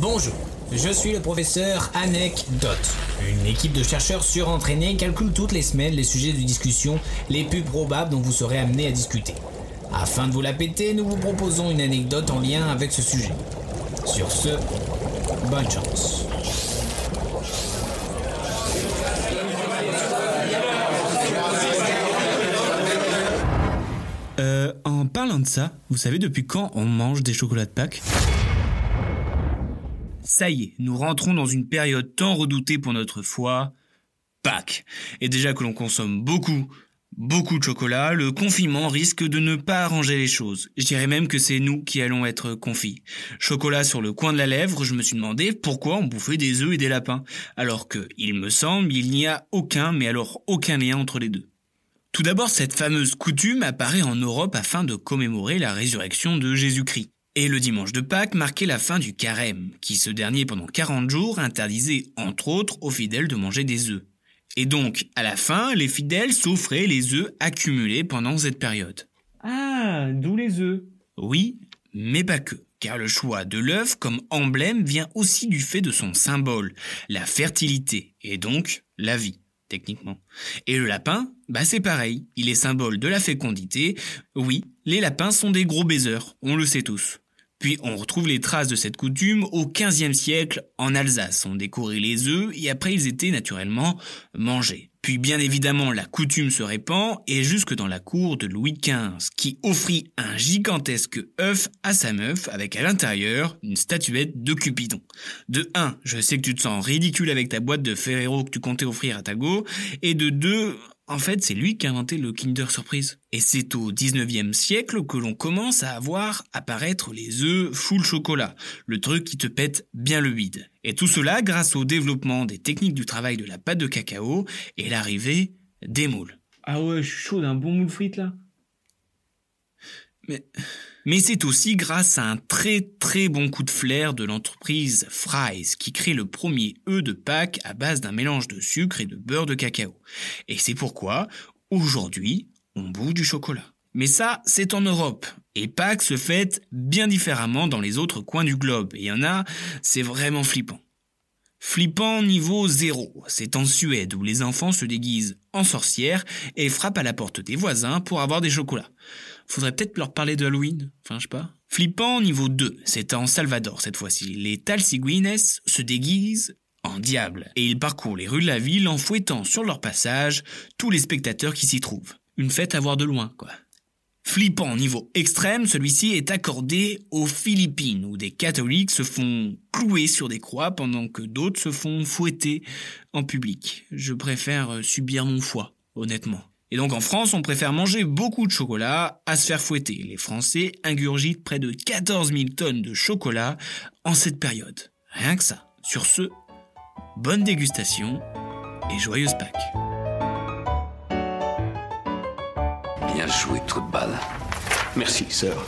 Bonjour, je suis le professeur Anecdote. Une équipe de chercheurs surentraînés calcule toutes les semaines les sujets de discussion les plus probables dont vous serez amené à discuter. Afin de vous la péter, nous vous proposons une anecdote en lien avec ce sujet. Sur ce, bonne chance. Euh, en parlant de ça, vous savez depuis quand on mange des chocolats de Pâques? Ça y est, nous rentrons dans une période tant redoutée pour notre foi, Pâques. Et déjà que l'on consomme beaucoup, beaucoup de chocolat, le confinement risque de ne pas arranger les choses. Je dirais même que c'est nous qui allons être confits. Chocolat sur le coin de la lèvre, je me suis demandé pourquoi on bouffait des œufs et des lapins, alors que, il me semble, il n'y a aucun, mais alors aucun lien entre les deux. Tout d'abord, cette fameuse coutume apparaît en Europe afin de commémorer la résurrection de Jésus-Christ. Et le dimanche de Pâques marquait la fin du carême, qui ce dernier pendant 40 jours interdisait entre autres aux fidèles de manger des œufs. Et donc, à la fin, les fidèles s'offraient les œufs accumulés pendant cette période. Ah, d'où les œufs Oui, mais pas que, car le choix de l'œuf comme emblème vient aussi du fait de son symbole, la fertilité, et donc la vie techniquement. Et le lapin, bah c'est pareil, il est symbole de la fécondité. Oui, les lapins sont des gros baiseurs, on le sait tous. Puis on retrouve les traces de cette coutume au XVe siècle en Alsace. On décorait les œufs et après ils étaient naturellement mangés. Puis bien évidemment la coutume se répand et jusque dans la cour de Louis XV qui offrit un gigantesque œuf à sa meuf avec à l'intérieur une statuette de Cupidon. De 1, je sais que tu te sens ridicule avec ta boîte de Ferrero que tu comptais offrir à ta go et de 2, en fait, c'est lui qui a inventé le Kinder Surprise. Et c'est au 19e siècle que l'on commence à avoir apparaître les œufs full chocolat, le truc qui te pète bien le vide. Et tout cela grâce au développement des techniques du travail de la pâte de cacao et l'arrivée des moules. Ah ouais, je suis chaud d'un bon moule frite là. Mais, c'est aussi grâce à un très très bon coup de flair de l'entreprise Fry's qui crée le premier œuf de Pâques à base d'un mélange de sucre et de beurre de cacao. Et c'est pourquoi, aujourd'hui, on bout du chocolat. Mais ça, c'est en Europe. Et Pâques se fête bien différemment dans les autres coins du globe. Et il y en a, c'est vraiment flippant. Flippant niveau zéro, c'est en Suède où les enfants se déguisent en sorcières et frappent à la porte des voisins pour avoir des chocolats. Faudrait peut-être leur parler de Halloween, enfin je pas. Flippant niveau 2, c'est en Salvador cette fois-ci. Les Talsigüines se déguisent en diable et ils parcourent les rues de la ville en fouettant sur leur passage tous les spectateurs qui s'y trouvent. Une fête à voir de loin, quoi. Flippant niveau extrême, celui-ci est accordé aux Philippines, où des catholiques se font clouer sur des croix pendant que d'autres se font fouetter en public. Je préfère subir mon foie, honnêtement. Et donc en France, on préfère manger beaucoup de chocolat à se faire fouetter. Les Français ingurgitent près de 14 000 tonnes de chocolat en cette période. Rien que ça. Sur ce, bonne dégustation et joyeuse Pâques. Bien joué, trou de balle. Merci, sœur.